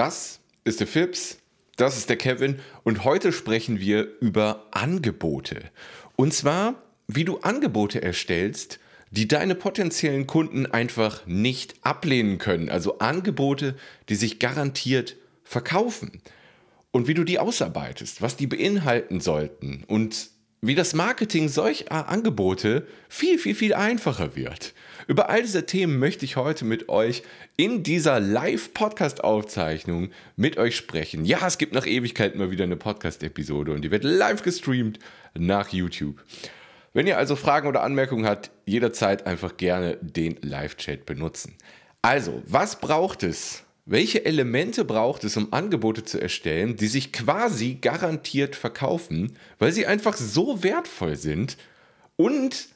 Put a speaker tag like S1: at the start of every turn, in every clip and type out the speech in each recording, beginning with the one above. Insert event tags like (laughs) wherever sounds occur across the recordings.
S1: Das ist der Fips, das ist der Kevin und heute sprechen wir über Angebote. Und zwar, wie du Angebote erstellst, die deine potenziellen Kunden einfach nicht ablehnen können. Also Angebote, die sich garantiert verkaufen. Und wie du die ausarbeitest, was die beinhalten sollten und wie das Marketing solcher Angebote viel, viel, viel einfacher wird. Über all diese Themen möchte ich heute mit euch in dieser Live-Podcast-Aufzeichnung mit euch sprechen. Ja, es gibt nach Ewigkeit mal wieder eine Podcast-Episode und die wird live gestreamt nach YouTube. Wenn ihr also Fragen oder Anmerkungen habt, jederzeit einfach gerne den Live-Chat benutzen. Also, was braucht es? Welche Elemente braucht es, um Angebote zu erstellen, die sich quasi garantiert verkaufen, weil sie einfach so wertvoll sind und,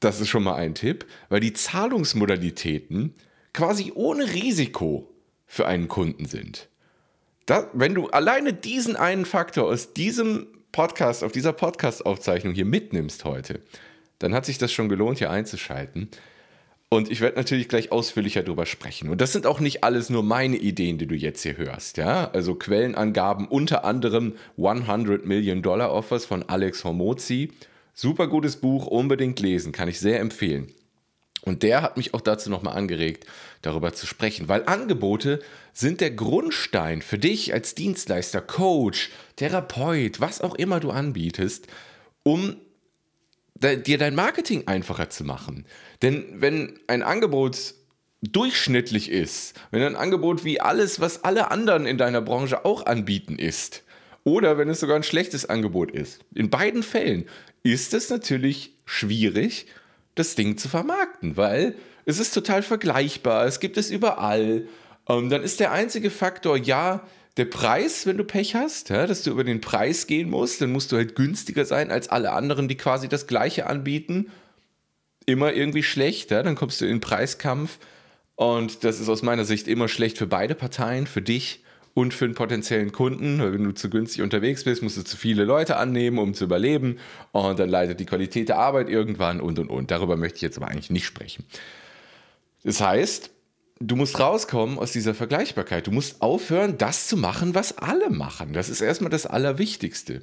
S1: das ist schon mal ein Tipp, weil die Zahlungsmodalitäten quasi ohne Risiko für einen Kunden sind. Da, wenn du alleine diesen einen Faktor aus diesem Podcast, auf dieser Podcast-Aufzeichnung hier mitnimmst heute, dann hat sich das schon gelohnt, hier einzuschalten. Und ich werde natürlich gleich ausführlicher darüber sprechen. Und das sind auch nicht alles nur meine Ideen, die du jetzt hier hörst. Ja? Also Quellenangaben, unter anderem 100 Million Dollar Offers von Alex Hormozi. Super gutes Buch, unbedingt lesen, kann ich sehr empfehlen. Und der hat mich auch dazu nochmal angeregt, darüber zu sprechen, weil Angebote sind der Grundstein für dich als Dienstleister, Coach, Therapeut, was auch immer du anbietest, um dir dein Marketing einfacher zu machen. Denn wenn ein Angebot durchschnittlich ist, wenn ein Angebot wie alles, was alle anderen in deiner Branche auch anbieten ist, oder wenn es sogar ein schlechtes Angebot ist, in beiden Fällen ist es natürlich schwierig, das Ding zu vermarkten, weil es ist total vergleichbar, es gibt es überall. Ähm, dann ist der einzige Faktor, ja, der Preis, wenn du Pech hast, ja, dass du über den Preis gehen musst, dann musst du halt günstiger sein als alle anderen, die quasi das gleiche anbieten. Immer irgendwie schlecht, ja, dann kommst du in den Preiskampf und das ist aus meiner Sicht immer schlecht für beide Parteien, für dich und für einen potenziellen Kunden, weil wenn du zu günstig unterwegs bist, musst du zu viele Leute annehmen, um zu überleben und dann leidet die Qualität der Arbeit irgendwann und und und. Darüber möchte ich jetzt aber eigentlich nicht sprechen. Das heißt, du musst rauskommen aus dieser Vergleichbarkeit. Du musst aufhören, das zu machen, was alle machen. Das ist erstmal das Allerwichtigste.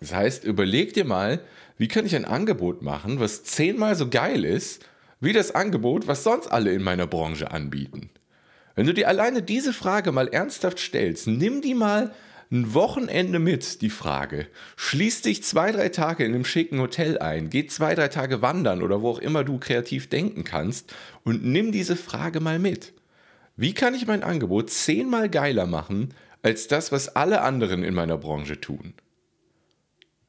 S1: Das heißt, überleg dir mal, wie kann ich ein Angebot machen, was zehnmal so geil ist, wie das Angebot, was sonst alle in meiner Branche anbieten. Wenn du dir alleine diese Frage mal ernsthaft stellst, nimm die mal ein Wochenende mit, die Frage. Schließ dich zwei, drei Tage in einem schicken Hotel ein, geh zwei, drei Tage wandern oder wo auch immer du kreativ denken kannst und nimm diese Frage mal mit. Wie kann ich mein Angebot zehnmal geiler machen als das, was alle anderen in meiner Branche tun?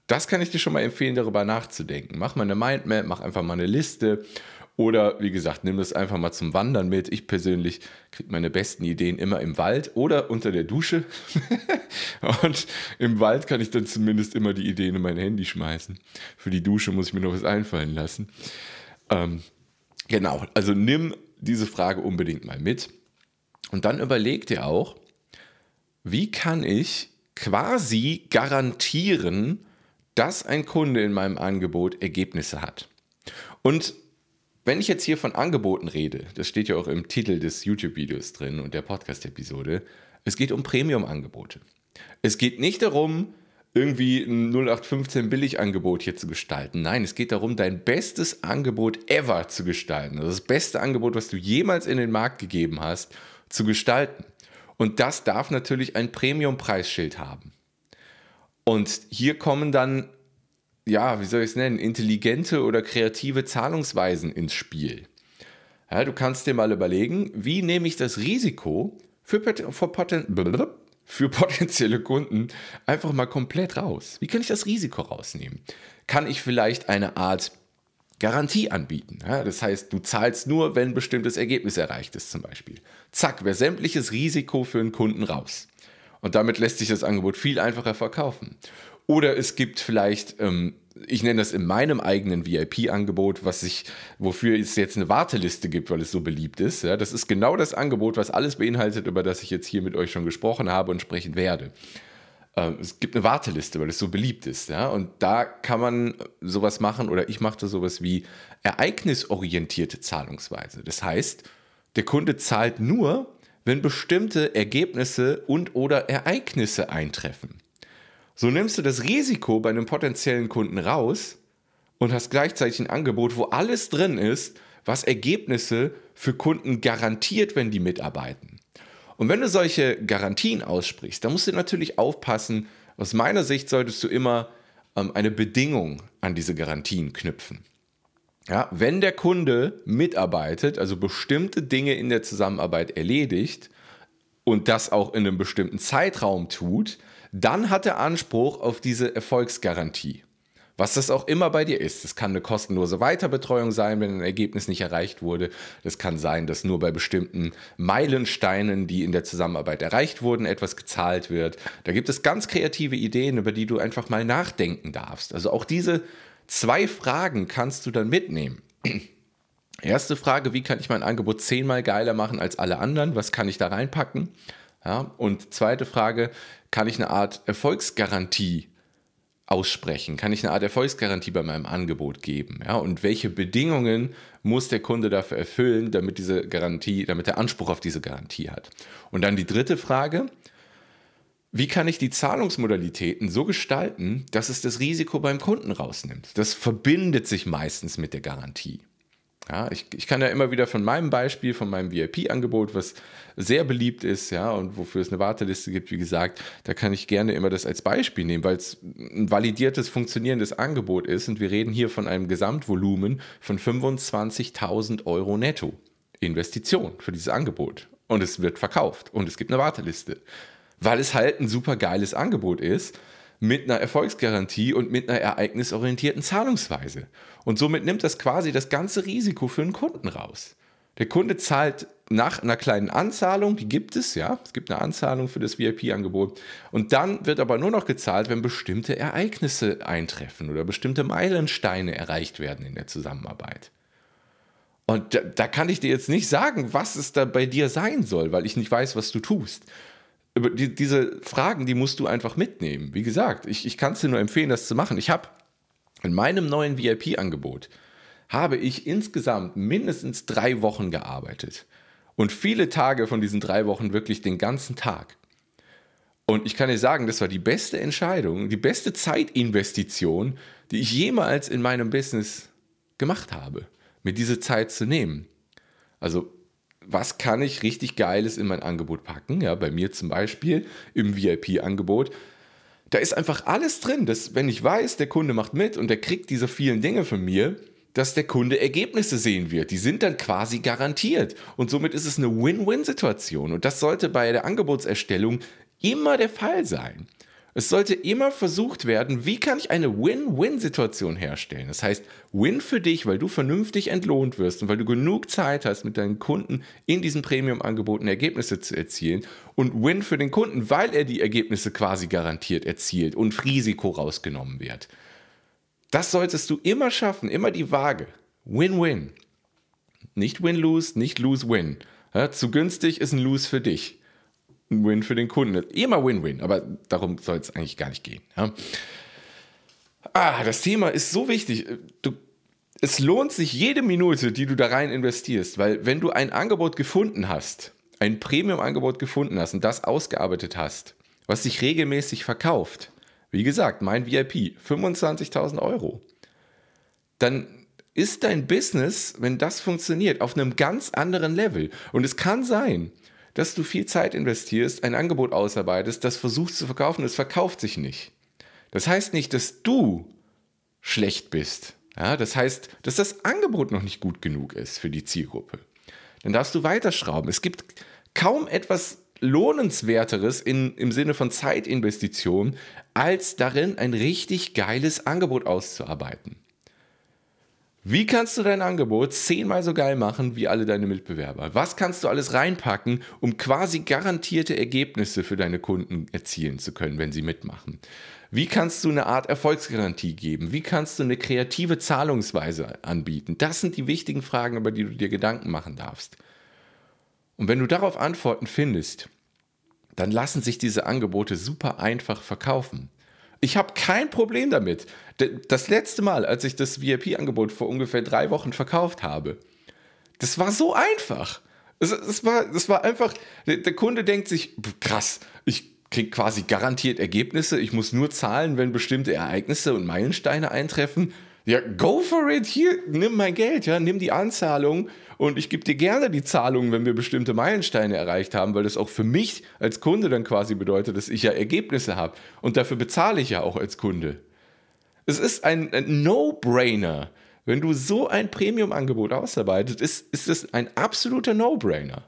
S1: Das kann ich dir schon mal empfehlen, darüber nachzudenken. Mach mal eine Mindmap, mach einfach mal eine Liste oder wie gesagt, nimm das einfach mal zum Wandern mit. Ich persönlich kriege meine besten Ideen immer im Wald oder unter der Dusche. (laughs) und im Wald kann ich dann zumindest immer die Ideen in mein Handy schmeißen. Für die Dusche muss ich mir noch was einfallen lassen. Ähm, genau, also nimm diese Frage unbedingt mal mit. Und dann überleg dir auch, wie kann ich quasi garantieren, dass ein Kunde in meinem Angebot Ergebnisse hat. Und wenn ich jetzt hier von Angeboten rede, das steht ja auch im Titel des YouTube-Videos drin und der Podcast-Episode, es geht um Premium-Angebote. Es geht nicht darum, irgendwie ein 0815 Billigangebot hier zu gestalten. Nein, es geht darum, dein bestes Angebot ever zu gestalten. Also das beste Angebot, was du jemals in den Markt gegeben hast, zu gestalten. Und das darf natürlich ein Premium-Preisschild haben. Und hier kommen dann ja, wie soll ich es nennen, intelligente oder kreative Zahlungsweisen ins Spiel. Ja, du kannst dir mal überlegen, wie nehme ich das Risiko für, für, Poten für potenzielle Kunden einfach mal komplett raus? Wie kann ich das Risiko rausnehmen? Kann ich vielleicht eine Art Garantie anbieten? Ja, das heißt, du zahlst nur, wenn ein bestimmtes Ergebnis erreicht ist, zum Beispiel. Zack, wäre sämtliches Risiko für einen Kunden raus. Und damit lässt sich das Angebot viel einfacher verkaufen. Oder es gibt vielleicht, ähm, ich nenne das in meinem eigenen VIP-Angebot, was ich, wofür es jetzt eine Warteliste gibt, weil es so beliebt ist. Ja, das ist genau das Angebot, was alles beinhaltet, über das ich jetzt hier mit euch schon gesprochen habe und sprechen werde. Ähm, es gibt eine Warteliste, weil es so beliebt ist. Ja? Und da kann man sowas machen, oder ich machte sowas wie ereignisorientierte Zahlungsweise. Das heißt, der Kunde zahlt nur, wenn bestimmte Ergebnisse und oder Ereignisse eintreffen. So nimmst du das Risiko bei einem potenziellen Kunden raus und hast gleichzeitig ein Angebot, wo alles drin ist, was Ergebnisse für Kunden garantiert, wenn die mitarbeiten. Und wenn du solche Garantien aussprichst, dann musst du natürlich aufpassen, aus meiner Sicht solltest du immer ähm, eine Bedingung an diese Garantien knüpfen. Ja, wenn der Kunde mitarbeitet, also bestimmte Dinge in der Zusammenarbeit erledigt und das auch in einem bestimmten Zeitraum tut, dann hat er Anspruch auf diese Erfolgsgarantie. Was das auch immer bei dir ist. Es kann eine kostenlose Weiterbetreuung sein, wenn ein Ergebnis nicht erreicht wurde. Es kann sein, dass nur bei bestimmten Meilensteinen, die in der Zusammenarbeit erreicht wurden, etwas gezahlt wird. Da gibt es ganz kreative Ideen, über die du einfach mal nachdenken darfst. Also auch diese zwei Fragen kannst du dann mitnehmen. Erste Frage, wie kann ich mein Angebot zehnmal geiler machen als alle anderen? Was kann ich da reinpacken? Ja, und zweite Frage, kann ich eine Art Erfolgsgarantie aussprechen? Kann ich eine Art Erfolgsgarantie bei meinem Angebot geben? Ja, und welche Bedingungen muss der Kunde dafür erfüllen, damit diese Garantie, damit er Anspruch auf diese Garantie hat? Und dann die dritte Frage. Wie kann ich die Zahlungsmodalitäten so gestalten, dass es das Risiko beim Kunden rausnimmt? Das verbindet sich meistens mit der Garantie. Ja, ich, ich kann ja immer wieder von meinem Beispiel, von meinem VIP-Angebot, was sehr beliebt ist, ja, und wofür es eine Warteliste gibt, wie gesagt, da kann ich gerne immer das als Beispiel nehmen, weil es ein validiertes, funktionierendes Angebot ist und wir reden hier von einem Gesamtvolumen von 25.000 Euro netto. Investition für dieses Angebot. Und es wird verkauft und es gibt eine Warteliste. Weil es halt ein super geiles Angebot ist mit einer Erfolgsgarantie und mit einer ereignisorientierten Zahlungsweise. Und somit nimmt das quasi das ganze Risiko für den Kunden raus. Der Kunde zahlt nach einer kleinen Anzahlung, die gibt es, ja, es gibt eine Anzahlung für das VIP-Angebot. Und dann wird aber nur noch gezahlt, wenn bestimmte Ereignisse eintreffen oder bestimmte Meilensteine erreicht werden in der Zusammenarbeit. Und da, da kann ich dir jetzt nicht sagen, was es da bei dir sein soll, weil ich nicht weiß, was du tust die, diese Fragen, die musst du einfach mitnehmen. Wie gesagt, ich, ich kann es dir nur empfehlen, das zu machen. Ich habe in meinem neuen VIP-Angebot habe ich insgesamt mindestens drei Wochen gearbeitet. Und viele Tage von diesen drei Wochen wirklich den ganzen Tag. Und ich kann dir sagen, das war die beste Entscheidung, die beste Zeitinvestition, die ich jemals in meinem Business gemacht habe, mir diese Zeit zu nehmen. Also was kann ich richtig Geiles in mein Angebot packen? Ja, bei mir zum Beispiel im VIP-Angebot. Da ist einfach alles drin, dass wenn ich weiß, der Kunde macht mit und der kriegt diese vielen Dinge von mir, dass der Kunde Ergebnisse sehen wird. Die sind dann quasi garantiert. Und somit ist es eine Win-Win-Situation. Und das sollte bei der Angebotserstellung immer der Fall sein. Es sollte immer versucht werden, wie kann ich eine Win-Win-Situation herstellen. Das heißt, Win für dich, weil du vernünftig entlohnt wirst und weil du genug Zeit hast, mit deinen Kunden in diesen Premium-Angeboten Ergebnisse zu erzielen. Und Win für den Kunden, weil er die Ergebnisse quasi garantiert erzielt und Risiko rausgenommen wird. Das solltest du immer schaffen, immer die Waage. Win-Win. Nicht Win-Lose, nicht Lose-Win. Ja, zu günstig ist ein Lose für dich ein Win für den Kunden. Immer Win-Win, aber darum soll es eigentlich gar nicht gehen. Ja. Ah, das Thema ist so wichtig. Du, es lohnt sich jede Minute, die du da rein investierst, weil wenn du ein Angebot gefunden hast, ein Premium-Angebot gefunden hast und das ausgearbeitet hast, was sich regelmäßig verkauft, wie gesagt, mein VIP, 25.000 Euro, dann ist dein Business, wenn das funktioniert, auf einem ganz anderen Level. Und es kann sein, dass du viel Zeit investierst, ein Angebot ausarbeitest, das versuchst zu verkaufen, es verkauft sich nicht. Das heißt nicht, dass du schlecht bist. Ja, das heißt, dass das Angebot noch nicht gut genug ist für die Zielgruppe. Dann darfst du weiterschrauben. Es gibt kaum etwas lohnenswerteres in, im Sinne von Zeitinvestition, als darin ein richtig geiles Angebot auszuarbeiten. Wie kannst du dein Angebot zehnmal so geil machen wie alle deine Mitbewerber? Was kannst du alles reinpacken, um quasi garantierte Ergebnisse für deine Kunden erzielen zu können, wenn sie mitmachen? Wie kannst du eine Art Erfolgsgarantie geben? Wie kannst du eine kreative Zahlungsweise anbieten? Das sind die wichtigen Fragen, über die du dir Gedanken machen darfst. Und wenn du darauf Antworten findest, dann lassen sich diese Angebote super einfach verkaufen. Ich habe kein Problem damit. Das letzte Mal, als ich das VIP-Angebot vor ungefähr drei Wochen verkauft habe, das war so einfach. Es, es, war, es war einfach, der, der Kunde denkt sich, krass, ich kriege quasi garantiert Ergebnisse, ich muss nur zahlen, wenn bestimmte Ereignisse und Meilensteine eintreffen. Ja, go for it, hier, nimm mein Geld, ja, nimm die Anzahlung und ich gebe dir gerne die Zahlung, wenn wir bestimmte Meilensteine erreicht haben, weil das auch für mich als Kunde dann quasi bedeutet, dass ich ja Ergebnisse habe und dafür bezahle ich ja auch als Kunde. Es ist ein, ein No-Brainer. Wenn du so ein Premium-Angebot ausarbeitest, ist, ist es ein absoluter No-Brainer.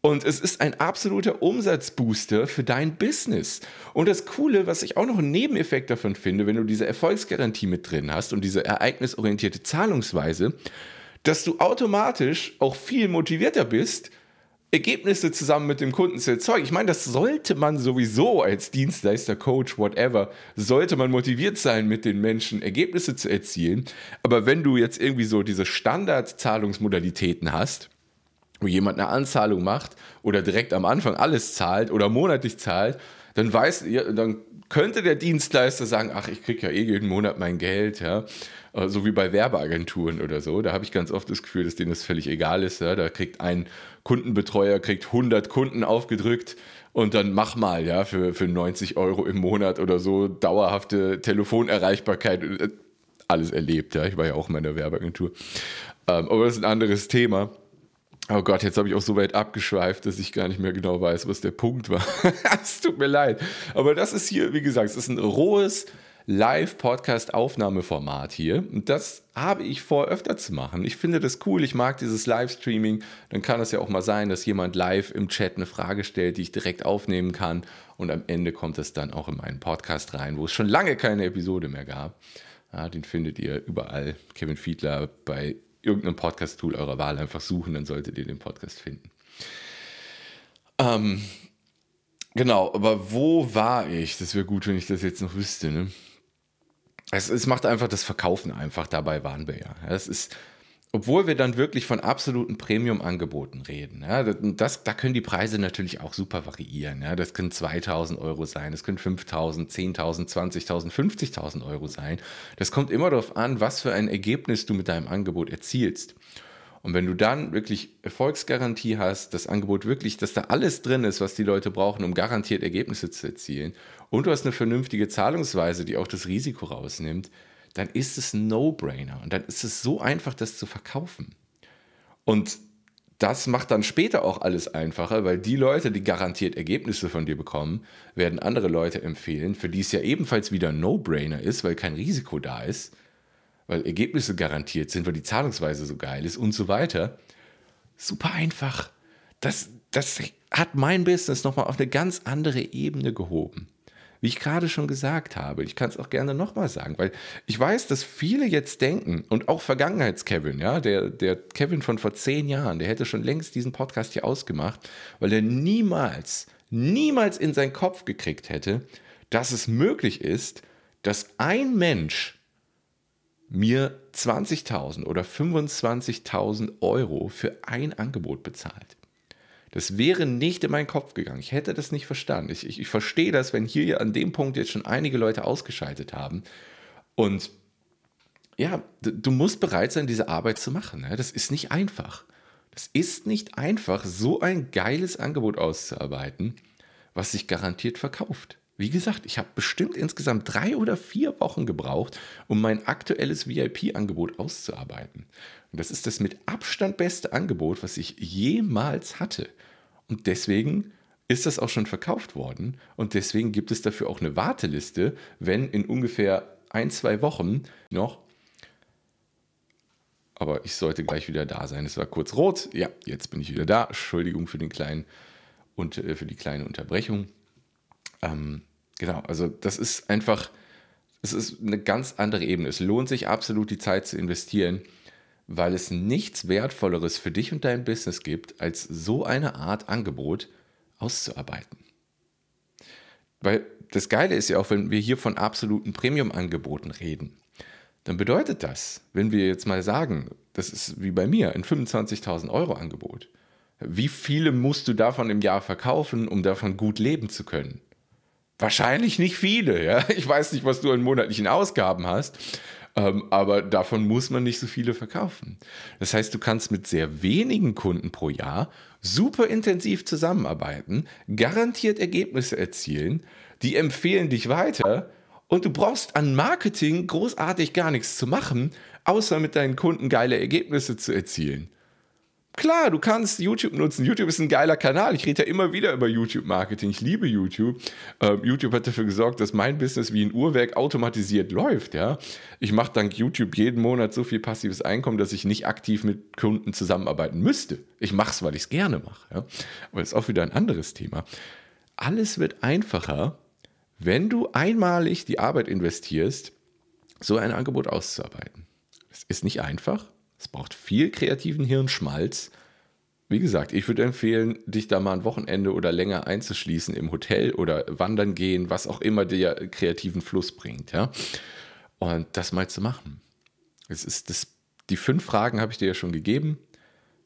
S1: Und es ist ein absoluter Umsatzbooster für dein Business. Und das Coole, was ich auch noch einen Nebeneffekt davon finde, wenn du diese Erfolgsgarantie mit drin hast und diese ereignisorientierte Zahlungsweise, dass du automatisch auch viel motivierter bist, Ergebnisse zusammen mit dem Kunden zu erzeugen. Ich meine, das sollte man sowieso als Dienstleister, Coach, whatever, sollte man motiviert sein, mit den Menschen Ergebnisse zu erzielen. Aber wenn du jetzt irgendwie so diese Standardzahlungsmodalitäten hast, wo jemand eine Anzahlung macht oder direkt am Anfang alles zahlt oder monatlich zahlt, dann weiß, dann könnte der Dienstleister sagen, ach, ich kriege ja eh jeden Monat mein Geld, ja, äh, so wie bei Werbeagenturen oder so. Da habe ich ganz oft das Gefühl, dass denen das völlig egal ist. Ja. Da kriegt ein Kundenbetreuer kriegt 100 Kunden aufgedrückt und dann mach mal, ja, für, für 90 Euro im Monat oder so dauerhafte Telefonerreichbarkeit. Äh, alles erlebt, ja. Ich war ja auch in meiner Werbeagentur. Ähm, aber das ist ein anderes Thema. Oh Gott, jetzt habe ich auch so weit abgeschweift, dass ich gar nicht mehr genau weiß, was der Punkt war. (laughs) es tut mir leid. Aber das ist hier, wie gesagt, es ist ein rohes Live-Podcast-Aufnahmeformat hier. Und das habe ich vor, öfter zu machen. Ich finde das cool. Ich mag dieses Livestreaming. Dann kann es ja auch mal sein, dass jemand live im Chat eine Frage stellt, die ich direkt aufnehmen kann. Und am Ende kommt es dann auch in meinen Podcast rein, wo es schon lange keine Episode mehr gab. Ja, den findet ihr überall. Kevin Fiedler bei irgendeinem Podcast-Tool eurer Wahl einfach suchen, dann solltet ihr den Podcast finden. Ähm, genau, aber wo war ich? Das wäre gut, wenn ich das jetzt noch wüsste. Ne? Es, es macht einfach das Verkaufen einfach, dabei waren wir ja. Es ist obwohl wir dann wirklich von absoluten Premium-Angeboten reden. Ja, das, da können die Preise natürlich auch super variieren. Ja, das können 2000 Euro sein, das können 5000, 10.000, 20.000, 50.000 Euro sein. Das kommt immer darauf an, was für ein Ergebnis du mit deinem Angebot erzielst. Und wenn du dann wirklich Erfolgsgarantie hast, das Angebot wirklich, dass da alles drin ist, was die Leute brauchen, um garantiert Ergebnisse zu erzielen, und du hast eine vernünftige Zahlungsweise, die auch das Risiko rausnimmt, dann ist es ein No-Brainer und dann ist es so einfach, das zu verkaufen. Und das macht dann später auch alles einfacher, weil die Leute, die garantiert Ergebnisse von dir bekommen, werden andere Leute empfehlen, für die es ja ebenfalls wieder ein No-Brainer ist, weil kein Risiko da ist, weil Ergebnisse garantiert sind, weil die Zahlungsweise so geil ist und so weiter. Super einfach. Das, das hat mein Business nochmal auf eine ganz andere Ebene gehoben. Wie ich gerade schon gesagt habe, ich kann es auch gerne nochmal sagen, weil ich weiß, dass viele jetzt denken und auch Vergangenheits-Kevin, ja, der, der Kevin von vor zehn Jahren, der hätte schon längst diesen Podcast hier ausgemacht, weil er niemals, niemals in seinen Kopf gekriegt hätte, dass es möglich ist, dass ein Mensch mir 20.000 oder 25.000 Euro für ein Angebot bezahlt. Das wäre nicht in meinen Kopf gegangen. Ich hätte das nicht verstanden. Ich, ich, ich verstehe das, wenn hier an dem Punkt jetzt schon einige Leute ausgeschaltet haben. Und ja, du musst bereit sein, diese Arbeit zu machen. Ne? Das ist nicht einfach. Das ist nicht einfach, so ein geiles Angebot auszuarbeiten, was sich garantiert verkauft. Wie gesagt, ich habe bestimmt insgesamt drei oder vier Wochen gebraucht, um mein aktuelles VIP-Angebot auszuarbeiten. Und das ist das mit Abstand beste Angebot, was ich jemals hatte. Und deswegen ist das auch schon verkauft worden. Und deswegen gibt es dafür auch eine Warteliste, wenn in ungefähr ein, zwei Wochen noch. Aber ich sollte gleich wieder da sein. Es war kurz rot. Ja, jetzt bin ich wieder da. Entschuldigung für den kleinen und äh, für die kleine Unterbrechung. Ähm, genau, also das ist einfach, es ist eine ganz andere Ebene. Es lohnt sich absolut die Zeit zu investieren weil es nichts Wertvolleres für dich und dein Business gibt, als so eine Art Angebot auszuarbeiten. Weil das Geile ist ja auch, wenn wir hier von absoluten Premium-Angeboten reden, dann bedeutet das, wenn wir jetzt mal sagen, das ist wie bei mir ein 25.000 Euro Angebot, wie viele musst du davon im Jahr verkaufen, um davon gut leben zu können? Wahrscheinlich nicht viele, ja. (laughs) Ich weiß nicht, was du an monatlichen Ausgaben hast, Ähm, aber davon muss man nicht so viele verkaufen. Das heißt, du kannst mit sehr wenigen Kunden pro Jahr super intensiv zusammenarbeiten, garantiert Ergebnisse erzielen, die empfehlen dich weiter und du brauchst an Marketing großartig gar nichts zu machen, außer mit deinen Kunden geile Ergebnisse zu erzielen. Klar, du kannst YouTube nutzen. YouTube ist ein geiler Kanal. Ich rede ja immer wieder über YouTube-Marketing. Ich liebe YouTube. Ähm, YouTube hat dafür gesorgt, dass mein Business wie ein Uhrwerk automatisiert läuft. Ja? Ich mache dank YouTube jeden Monat so viel passives Einkommen, dass ich nicht aktiv mit Kunden zusammenarbeiten müsste. Ich mache es, weil ich es gerne mache. Ja? Aber das ist auch wieder ein anderes Thema. Alles wird einfacher, wenn du einmalig die Arbeit investierst, so ein Angebot auszuarbeiten. Es ist nicht einfach. Es braucht viel kreativen Hirnschmalz. Wie gesagt, ich würde empfehlen, dich da mal ein Wochenende oder länger einzuschließen im Hotel oder wandern gehen, was auch immer dir kreativen Fluss bringt, ja. Und das mal zu machen. Es ist das, die fünf Fragen habe ich dir ja schon gegeben.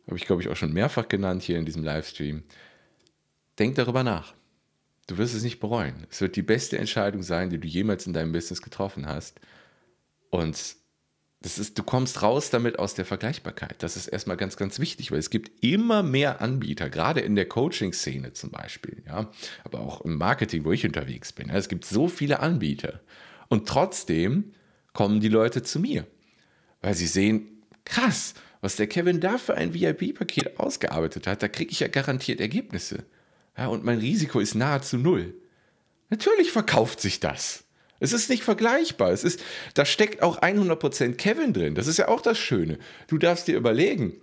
S1: Habe ich, glaube ich, auch schon mehrfach genannt hier in diesem Livestream. Denk darüber nach. Du wirst es nicht bereuen. Es wird die beste Entscheidung sein, die du jemals in deinem Business getroffen hast. Und das ist, du kommst raus damit aus der Vergleichbarkeit. Das ist erstmal ganz, ganz wichtig, weil es gibt immer mehr Anbieter, gerade in der Coaching-Szene zum Beispiel, ja, aber auch im Marketing, wo ich unterwegs bin. Ja, es gibt so viele Anbieter. Und trotzdem kommen die Leute zu mir, weil sie sehen, krass, was der Kevin da für ein VIP-Paket ausgearbeitet hat, da kriege ich ja garantiert Ergebnisse. Ja, und mein Risiko ist nahezu null. Natürlich verkauft sich das. Es ist nicht vergleichbar. Es ist, da steckt auch 100% Kevin drin. Das ist ja auch das Schöne. Du darfst dir überlegen,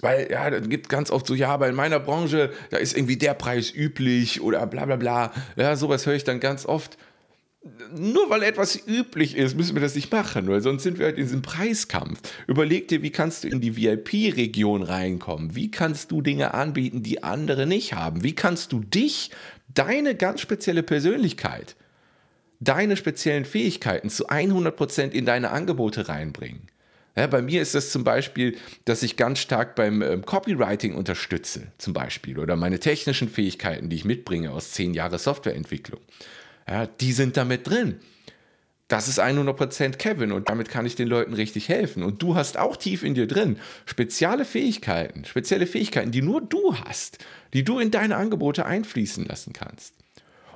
S1: weil, ja, da gibt ganz oft so, ja, aber in meiner Branche, da ist irgendwie der Preis üblich oder bla bla bla. Ja, sowas höre ich dann ganz oft. Nur weil etwas üblich ist, müssen wir das nicht machen, weil sonst sind wir halt in diesem Preiskampf. Überleg dir, wie kannst du in die VIP-Region reinkommen? Wie kannst du Dinge anbieten, die andere nicht haben? Wie kannst du dich, deine ganz spezielle Persönlichkeit, deine speziellen Fähigkeiten zu 100% in deine Angebote reinbringen. Ja, bei mir ist das zum Beispiel, dass ich ganz stark beim ähm, Copywriting unterstütze, zum Beispiel, oder meine technischen Fähigkeiten, die ich mitbringe aus zehn Jahren Softwareentwicklung. Ja, die sind damit drin. Das ist 100% Kevin und damit kann ich den Leuten richtig helfen. Und du hast auch tief in dir drin spezielle Fähigkeiten, spezielle Fähigkeiten, die nur du hast, die du in deine Angebote einfließen lassen kannst.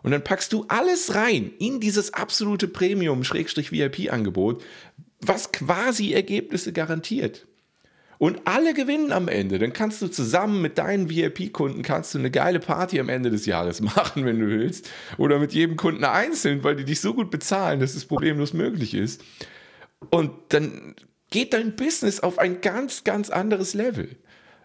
S1: Und dann packst du alles rein in dieses absolute Premium-VIP-Angebot, was quasi Ergebnisse garantiert. Und alle gewinnen am Ende. Dann kannst du zusammen mit deinen VIP-Kunden kannst du eine geile Party am Ende des Jahres (laughs) machen, wenn du willst. Oder mit jedem Kunden einzeln, weil die dich so gut bezahlen, dass es problemlos möglich ist. Und dann geht dein Business auf ein ganz, ganz anderes Level.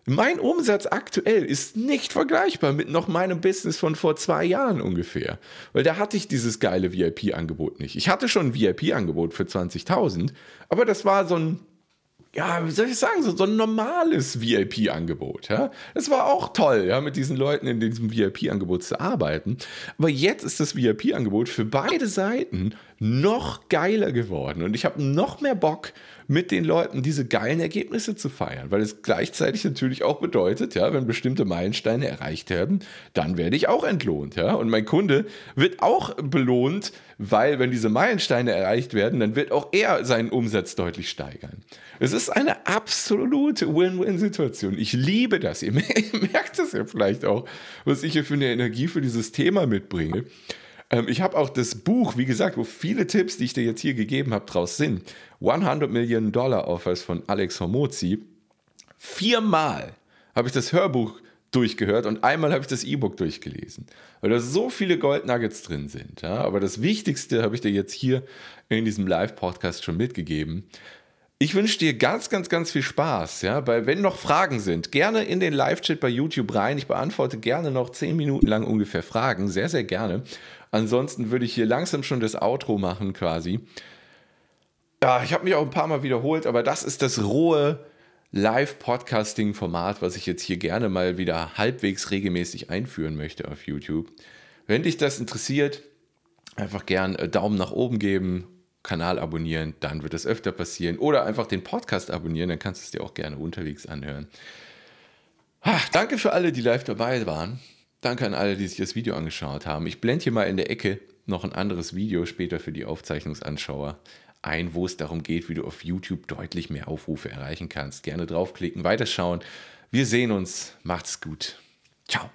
S1: Mein Umsatz aktuell ist nicht vergleichbar mit noch meinem Business von vor zwei Jahren ungefähr. Weil da hatte ich dieses geile VIP-Angebot nicht. Ich hatte schon ein VIP-Angebot für 20.000, aber das war so ein ja, wie soll ich sagen, so, so ein normales VIP-Angebot. Ja? Das war auch toll, ja, mit diesen Leuten in diesem VIP-Angebot zu arbeiten. Aber jetzt ist das VIP-Angebot für beide Seiten noch geiler geworden. Und ich habe noch mehr Bock, mit den Leuten diese geilen Ergebnisse zu feiern, weil es gleichzeitig natürlich auch bedeutet, ja, wenn bestimmte Meilensteine erreicht werden, dann werde ich auch entlohnt, ja, und mein Kunde wird auch belohnt, weil wenn diese Meilensteine erreicht werden, dann wird auch er seinen Umsatz deutlich steigern. Es ist eine absolute Win-Win-Situation. Ich liebe das. Ihr (laughs) merkt es ja vielleicht auch, was ich hier für eine Energie für dieses Thema mitbringe. Ähm, ich habe auch das Buch, wie gesagt, wo viele Tipps, die ich dir jetzt hier gegeben habe, draus sind. 100 Millionen Dollar Offers von Alex Hormozi. Viermal habe ich das Hörbuch durchgehört und einmal habe ich das E-Book durchgelesen, weil da so viele Goldnuggets drin sind. Aber das Wichtigste habe ich dir jetzt hier in diesem Live-Podcast schon mitgegeben. Ich wünsche dir ganz, ganz, ganz viel Spaß. Ja, weil wenn noch Fragen sind, gerne in den Live-Chat bei YouTube rein. Ich beantworte gerne noch zehn Minuten lang ungefähr Fragen, sehr, sehr gerne. Ansonsten würde ich hier langsam schon das Outro machen quasi. Ja, ich habe mich auch ein paar Mal wiederholt, aber das ist das rohe Live-Podcasting-Format, was ich jetzt hier gerne mal wieder halbwegs regelmäßig einführen möchte auf YouTube. Wenn dich das interessiert, einfach gern äh, Daumen nach oben geben, Kanal abonnieren, dann wird es öfter passieren. Oder einfach den Podcast abonnieren, dann kannst du es dir auch gerne unterwegs anhören. Ach, danke für alle, die live dabei waren. Danke an alle, die sich das Video angeschaut haben. Ich blende hier mal in der Ecke noch ein anderes Video später für die Aufzeichnungsanschauer ein, wo es darum geht, wie du auf YouTube deutlich mehr Aufrufe erreichen kannst. Gerne draufklicken, weiterschauen. Wir sehen uns. Macht's gut. Ciao.